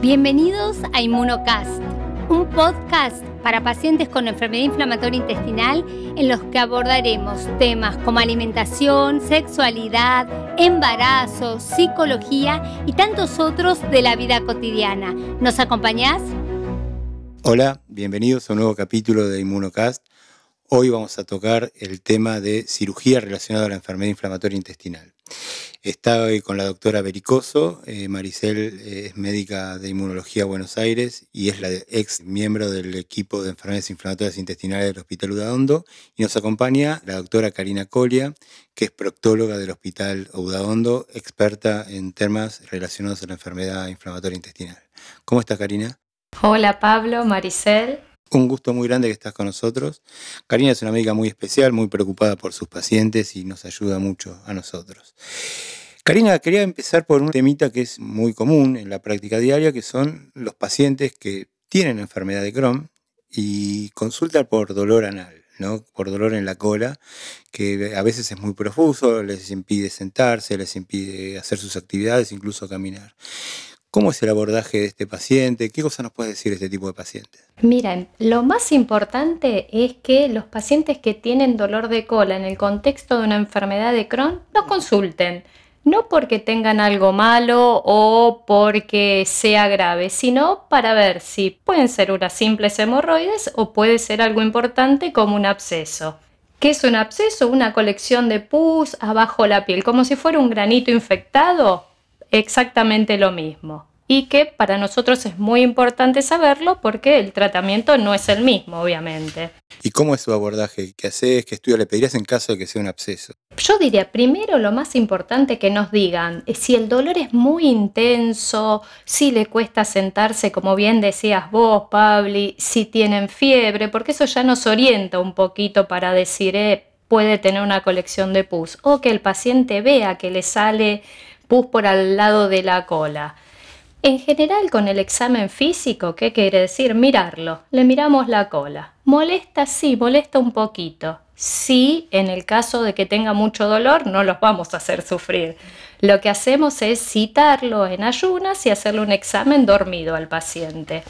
Bienvenidos a Inmunocast, un podcast para pacientes con enfermedad inflamatoria intestinal en los que abordaremos temas como alimentación, sexualidad, embarazo, psicología y tantos otros de la vida cotidiana. ¿Nos acompañás? Hola, bienvenidos a un nuevo capítulo de Inmunocast. Hoy vamos a tocar el tema de cirugía relacionada a la enfermedad inflamatoria intestinal. Está hoy con la doctora Bericoso. Eh, Maricel eh, es médica de inmunología Buenos Aires y es la ex miembro del equipo de enfermedades inflamatorias intestinales del Hospital Udaondo. Y nos acompaña la doctora Karina Colia, que es proctóloga del Hospital Udaondo, experta en temas relacionados a la enfermedad inflamatoria intestinal. ¿Cómo está Karina? Hola Pablo, Maricel. Un gusto muy grande que estás con nosotros. Karina es una médica muy especial, muy preocupada por sus pacientes y nos ayuda mucho a nosotros. Karina, quería empezar por un temita que es muy común en la práctica diaria, que son los pacientes que tienen enfermedad de Crohn y consultan por dolor anal, ¿no? por dolor en la cola, que a veces es muy profuso, les impide sentarse, les impide hacer sus actividades, incluso caminar. ¿Cómo es el abordaje de este paciente? ¿Qué cosa nos puede decir este tipo de pacientes? Miren, lo más importante es que los pacientes que tienen dolor de cola en el contexto de una enfermedad de Crohn no consulten. No porque tengan algo malo o porque sea grave, sino para ver si pueden ser unas simples hemorroides o puede ser algo importante como un absceso. ¿Qué es un absceso? Una colección de pus abajo la piel, como si fuera un granito infectado exactamente lo mismo y que para nosotros es muy importante saberlo porque el tratamiento no es el mismo, obviamente. ¿Y cómo es su abordaje? ¿Qué haces? ¿Qué estudio le pedirías en caso de que sea un absceso? Yo diría, primero lo más importante que nos digan, si el dolor es muy intenso, si le cuesta sentarse, como bien decías vos, Pabli, si tienen fiebre, porque eso ya nos orienta un poquito para decir, eh, puede tener una colección de pus, o que el paciente vea que le sale pus por al lado de la cola. En general con el examen físico, ¿qué quiere decir? Mirarlo. Le miramos la cola. ¿Molesta? Sí, molesta un poquito. Sí, en el caso de que tenga mucho dolor, no los vamos a hacer sufrir. Lo que hacemos es citarlo en ayunas y hacerle un examen dormido al paciente.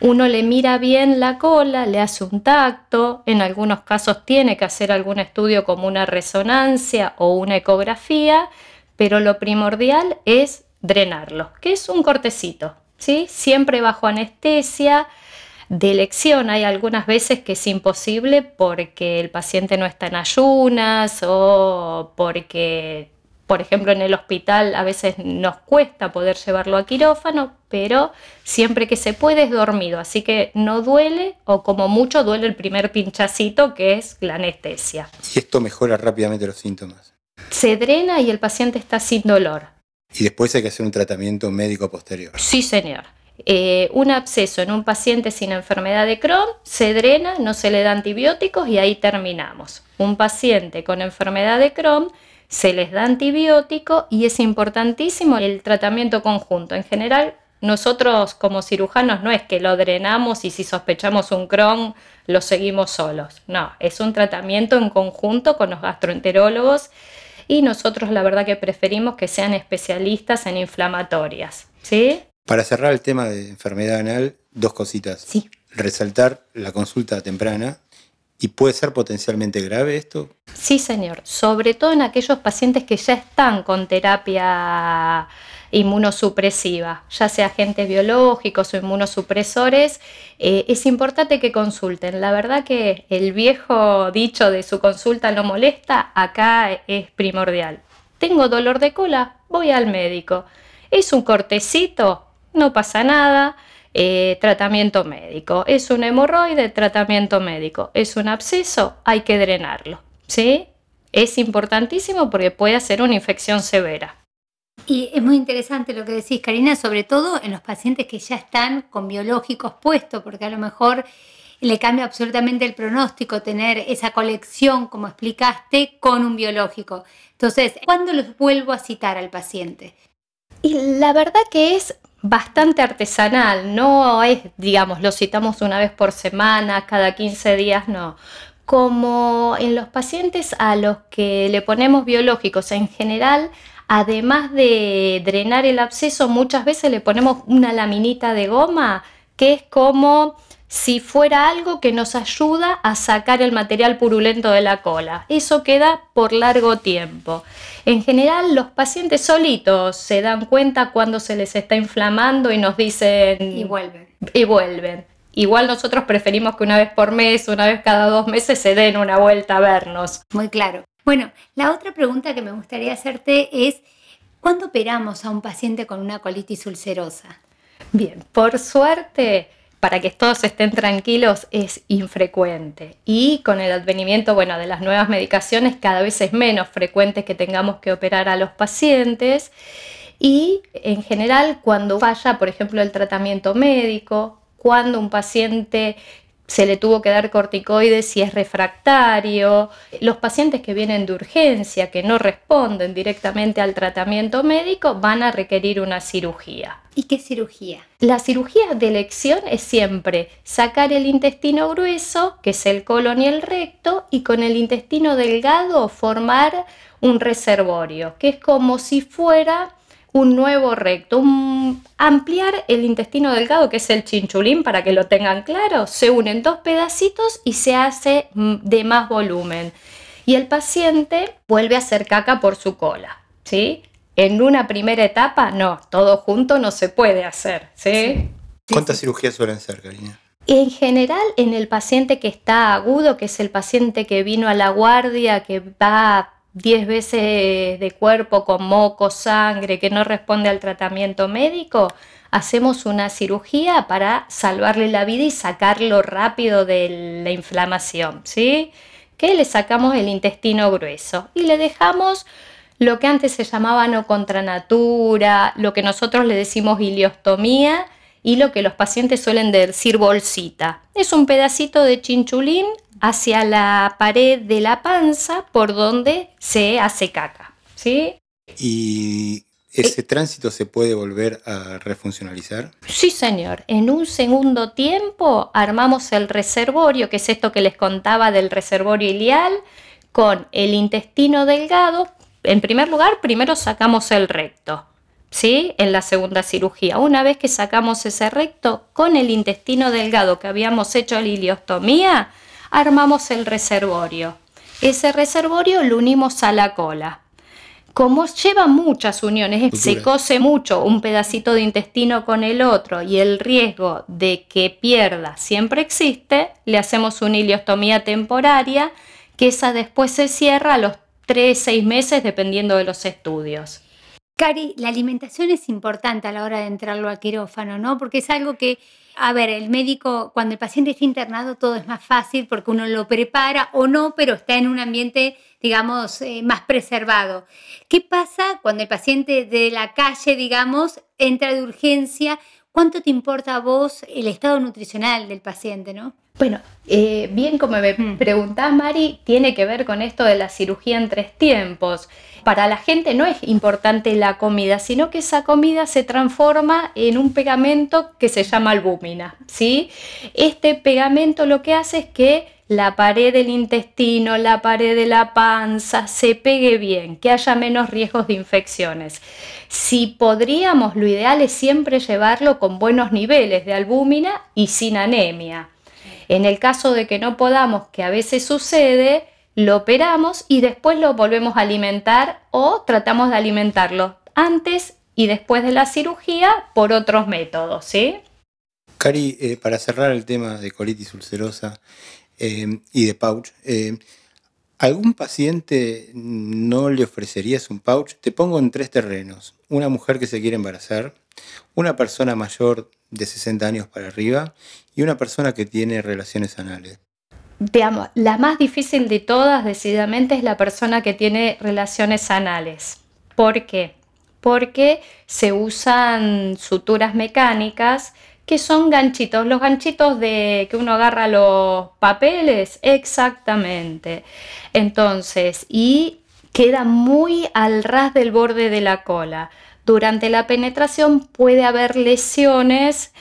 Uno le mira bien la cola, le hace un tacto, en algunos casos tiene que hacer algún estudio como una resonancia o una ecografía pero lo primordial es drenarlo, que es un cortecito, ¿sí? Siempre bajo anestesia de elección. Hay algunas veces que es imposible porque el paciente no está en ayunas o porque, por ejemplo, en el hospital a veces nos cuesta poder llevarlo a quirófano, pero siempre que se puede es dormido, así que no duele o como mucho duele el primer pinchacito que es la anestesia. Y esto mejora rápidamente los síntomas se drena y el paciente está sin dolor. Y después hay que hacer un tratamiento médico posterior. Sí, señor. Eh, un absceso en un paciente sin enfermedad de Crohn se drena, no se le da antibióticos y ahí terminamos. Un paciente con enfermedad de Crohn se les da antibiótico y es importantísimo el tratamiento conjunto. En general, nosotros como cirujanos no es que lo drenamos y si sospechamos un Crohn lo seguimos solos. No, es un tratamiento en conjunto con los gastroenterólogos y nosotros la verdad que preferimos que sean especialistas en inflamatorias. ¿sí? Para cerrar el tema de enfermedad anal, dos cositas. Sí. Resaltar la consulta temprana. ¿Y puede ser potencialmente grave esto? Sí, señor. Sobre todo en aquellos pacientes que ya están con terapia inmunosupresiva, ya sea agentes biológicos o inmunosupresores, eh, es importante que consulten. La verdad que el viejo dicho de su consulta no molesta, acá es primordial. Tengo dolor de cola, voy al médico. Es un cortecito, no pasa nada. Eh, tratamiento médico. Es un hemorroide, tratamiento médico. Es un absceso, hay que drenarlo. ¿sí? Es importantísimo porque puede ser una infección severa. Y es muy interesante lo que decís, Karina, sobre todo en los pacientes que ya están con biológicos puestos, porque a lo mejor le cambia absolutamente el pronóstico tener esa colección, como explicaste, con un biológico. Entonces, ¿cuándo los vuelvo a citar al paciente? Y la verdad que es bastante artesanal, no es, digamos, lo citamos una vez por semana, cada 15 días, no como en los pacientes a los que le ponemos biológicos en general, además de drenar el absceso, muchas veces le ponemos una laminita de goma que es como si fuera algo que nos ayuda a sacar el material purulento de la cola. Eso queda por largo tiempo. En general, los pacientes solitos se dan cuenta cuando se les está inflamando y nos dicen... Y vuelven. Y vuelven. Igual nosotros preferimos que una vez por mes, una vez cada dos meses se den una vuelta a vernos. Muy claro. Bueno, la otra pregunta que me gustaría hacerte es, ¿cuándo operamos a un paciente con una colitis ulcerosa? Bien, por suerte, para que todos estén tranquilos, es infrecuente. Y con el advenimiento bueno, de las nuevas medicaciones, cada vez es menos frecuente que tengamos que operar a los pacientes. Y en general, cuando falla, por ejemplo, el tratamiento médico, cuando un paciente se le tuvo que dar corticoides si es refractario. Los pacientes que vienen de urgencia, que no responden directamente al tratamiento médico, van a requerir una cirugía. ¿Y qué cirugía? La cirugía de elección es siempre sacar el intestino grueso, que es el colon y el recto, y con el intestino delgado formar un reservorio, que es como si fuera un nuevo recto, ampliar el intestino delgado, que es el chinchulín, para que lo tengan claro, se unen dos pedacitos y se hace mm, de más volumen. Y el paciente vuelve a hacer caca por su cola, ¿sí? En una primera etapa, no, todo junto no se puede hacer, ¿sí? ¿Cuántas cirugías suelen ser, cariño? En general, en el paciente que está agudo, que es el paciente que vino a la guardia, que va 10 veces de cuerpo con moco, sangre, que no responde al tratamiento médico, hacemos una cirugía para salvarle la vida y sacarlo rápido de la inflamación, ¿sí? Que le sacamos el intestino grueso y le dejamos lo que antes se llamaba no contra natura, lo que nosotros le decimos iliostomía y lo que los pacientes suelen decir bolsita. Es un pedacito de chinchulín hacia la pared de la panza por donde se hace caca. ¿sí? ¿Y ese tránsito se puede volver a refuncionalizar? Sí, señor. En un segundo tiempo armamos el reservorio, que es esto que les contaba del reservorio ilial, con el intestino delgado. En primer lugar, primero sacamos el recto. ¿Sí? En la segunda cirugía. Una vez que sacamos ese recto, con el intestino delgado que habíamos hecho la iliostomía, armamos el reservorio. Ese reservorio lo unimos a la cola. Como lleva muchas uniones, se cose mucho un pedacito de intestino con el otro y el riesgo de que pierda siempre existe, le hacemos una iliostomía temporaria que esa después se cierra a los 3, 6 meses dependiendo de los estudios. Cari, la alimentación es importante a la hora de entrarlo al quirófano, ¿no? Porque es algo que a ver, el médico, cuando el paciente está internado, todo es más fácil porque uno lo prepara o no, pero está en un ambiente, digamos, eh, más preservado. ¿Qué pasa cuando el paciente de la calle, digamos, entra de urgencia? ¿Cuánto te importa a vos el estado nutricional del paciente, no? Bueno, eh, bien como me mm. preguntás, Mari, tiene que ver con esto de la cirugía en tres tiempos para la gente no es importante la comida, sino que esa comida se transforma en un pegamento que se llama albúmina. ¿sí? Este pegamento lo que hace es que la pared del intestino, la pared de la panza se pegue bien, que haya menos riesgos de infecciones. Si podríamos, lo ideal es siempre llevarlo con buenos niveles de albúmina y sin anemia. En el caso de que no podamos, que a veces sucede, lo operamos y después lo volvemos a alimentar o tratamos de alimentarlo antes y después de la cirugía por otros métodos, ¿sí? Cari, eh, para cerrar el tema de colitis ulcerosa eh, y de pouch, eh, ¿algún paciente no le ofrecerías un pouch? Te pongo en tres terrenos. Una mujer que se quiere embarazar, una persona mayor de 60 años para arriba y una persona que tiene relaciones anales digamos, la más difícil de todas, decididamente, es la persona que tiene relaciones anales. ¿Por qué? Porque se usan suturas mecánicas que son ganchitos, los ganchitos de que uno agarra los papeles, exactamente. Entonces, y queda muy al ras del borde de la cola. Durante la penetración puede haber lesiones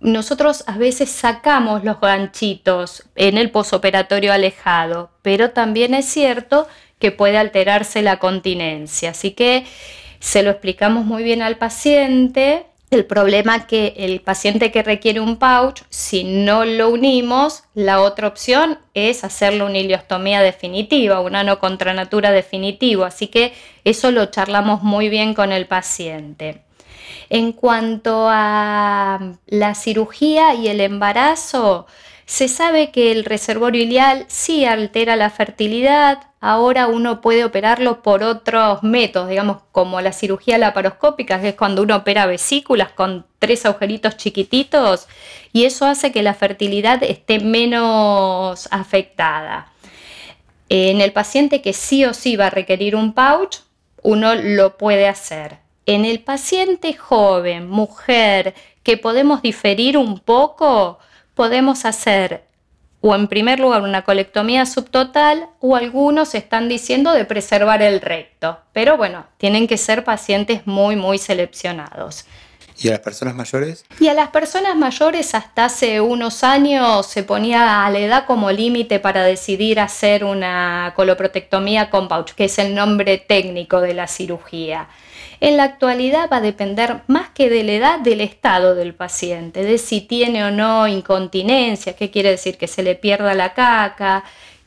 nosotros a veces sacamos los ganchitos en el posoperatorio alejado, pero también es cierto que puede alterarse la continencia. Así que se lo explicamos muy bien al paciente. El problema que el paciente que requiere un pouch, si no lo unimos, la otra opción es hacerle una ileostomía definitiva, un ano contra natura definitivo. Así que eso lo charlamos muy bien con el paciente. En cuanto a la cirugía y el embarazo, se sabe que el reservorio ileal sí altera la fertilidad. Ahora uno puede operarlo por otros métodos, digamos como la cirugía laparoscópica, que es cuando uno opera vesículas con tres agujeritos chiquititos y eso hace que la fertilidad esté menos afectada. En el paciente que sí o sí va a requerir un pouch, uno lo puede hacer. En el paciente joven, mujer, que podemos diferir un poco, podemos hacer o en primer lugar una colectomía subtotal o algunos están diciendo de preservar el recto. Pero bueno, tienen que ser pacientes muy, muy seleccionados. ¿Y a las personas mayores? Y a las personas mayores hasta hace unos años se ponía a la edad como límite para decidir hacer una coloprotectomía con pouch, que es el nombre técnico de la cirugía. En la actualidad va a depender más que de la edad del estado del paciente, de si tiene o no incontinencia, qué quiere decir que se le pierda la caca,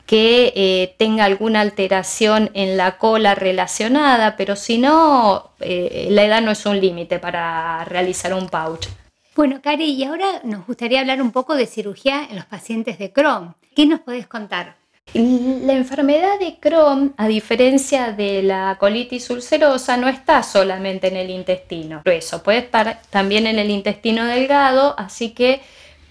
que eh, tenga alguna alteración en la cola relacionada, pero si no, eh, la edad no es un límite para realizar un pouch. Bueno, Cari, y ahora nos gustaría hablar un poco de cirugía en los pacientes de Crohn. ¿Qué nos podés contar? La enfermedad de Crohn, a diferencia de la colitis ulcerosa, no está solamente en el intestino. Grueso, puede estar también en el intestino delgado, así que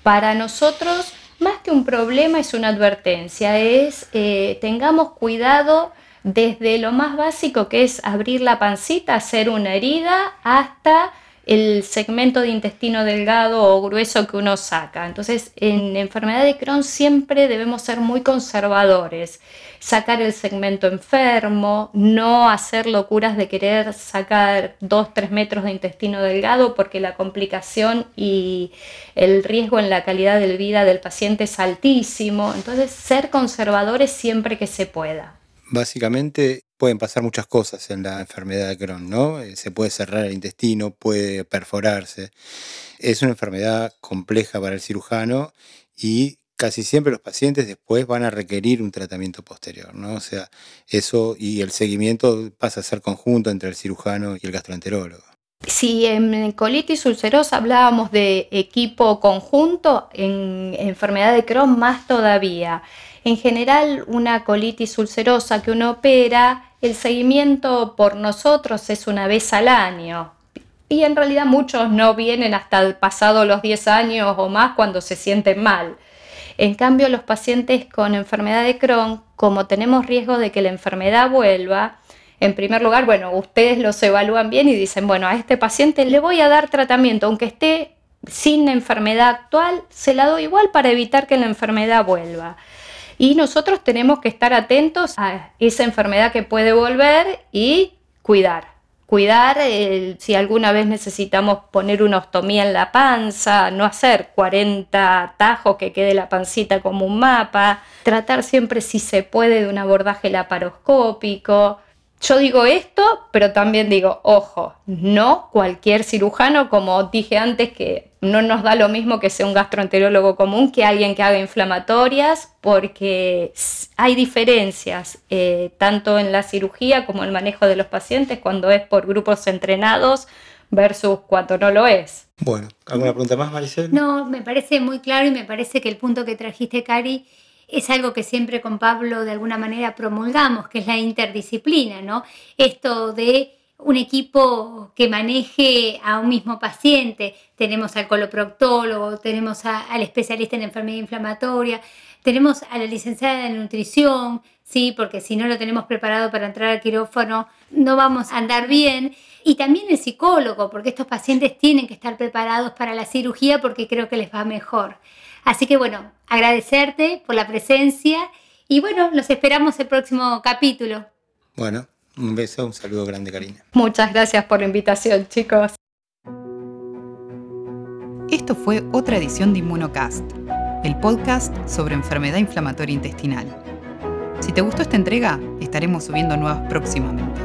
para nosotros, más que un problema, es una advertencia, es eh, tengamos cuidado desde lo más básico que es abrir la pancita, hacer una herida, hasta el segmento de intestino delgado o grueso que uno saca. Entonces, en enfermedad de Crohn siempre debemos ser muy conservadores, sacar el segmento enfermo, no hacer locuras de querer sacar 2-3 metros de intestino delgado porque la complicación y el riesgo en la calidad de vida del paciente es altísimo. Entonces, ser conservadores siempre que se pueda. Básicamente pueden pasar muchas cosas en la enfermedad de Crohn, ¿no? Eh, se puede cerrar el intestino, puede perforarse. Es una enfermedad compleja para el cirujano y casi siempre los pacientes después van a requerir un tratamiento posterior, ¿no? O sea, eso y el seguimiento pasa a ser conjunto entre el cirujano y el gastroenterólogo. Si en colitis ulcerosa hablábamos de equipo conjunto, en enfermedad de Crohn más todavía. En general, una colitis ulcerosa que uno opera, el seguimiento por nosotros es una vez al año. Y en realidad muchos no vienen hasta pasado los 10 años o más cuando se sienten mal. En cambio, los pacientes con enfermedad de Crohn, como tenemos riesgo de que la enfermedad vuelva, en primer lugar, bueno, ustedes los evalúan bien y dicen, bueno, a este paciente le voy a dar tratamiento, aunque esté sin enfermedad actual, se la doy igual para evitar que la enfermedad vuelva. Y nosotros tenemos que estar atentos a esa enfermedad que puede volver y cuidar. Cuidar si alguna vez necesitamos poner una ostomía en la panza, no hacer 40 tajos que quede la pancita como un mapa, tratar siempre si se puede de un abordaje laparoscópico, yo digo esto, pero también digo, ojo, no cualquier cirujano, como dije antes, que no nos da lo mismo que sea un gastroenterólogo común que alguien que haga inflamatorias, porque hay diferencias eh, tanto en la cirugía como en el manejo de los pacientes cuando es por grupos entrenados versus cuando no lo es. Bueno, ¿alguna pregunta más, Maricel? No, me parece muy claro y me parece que el punto que trajiste, Cari, es algo que siempre con Pablo de alguna manera promulgamos, que es la interdisciplina, ¿no? Esto de un equipo que maneje a un mismo paciente. Tenemos al coloproctólogo, tenemos al especialista en enfermedad inflamatoria, tenemos a la licenciada en nutrición, sí, porque si no lo tenemos preparado para entrar al quirófano, no vamos a andar bien. Y también el psicólogo, porque estos pacientes tienen que estar preparados para la cirugía porque creo que les va mejor. Así que bueno, agradecerte por la presencia y bueno, los esperamos el próximo capítulo. Bueno, un beso, un saludo grande, Karina. Muchas gracias por la invitación, chicos. Esto fue otra edición de Inmunocast, el podcast sobre enfermedad inflamatoria intestinal. Si te gustó esta entrega, estaremos subiendo nuevas próximamente.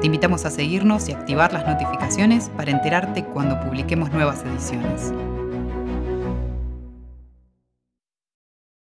Te invitamos a seguirnos y activar las notificaciones para enterarte cuando publiquemos nuevas ediciones.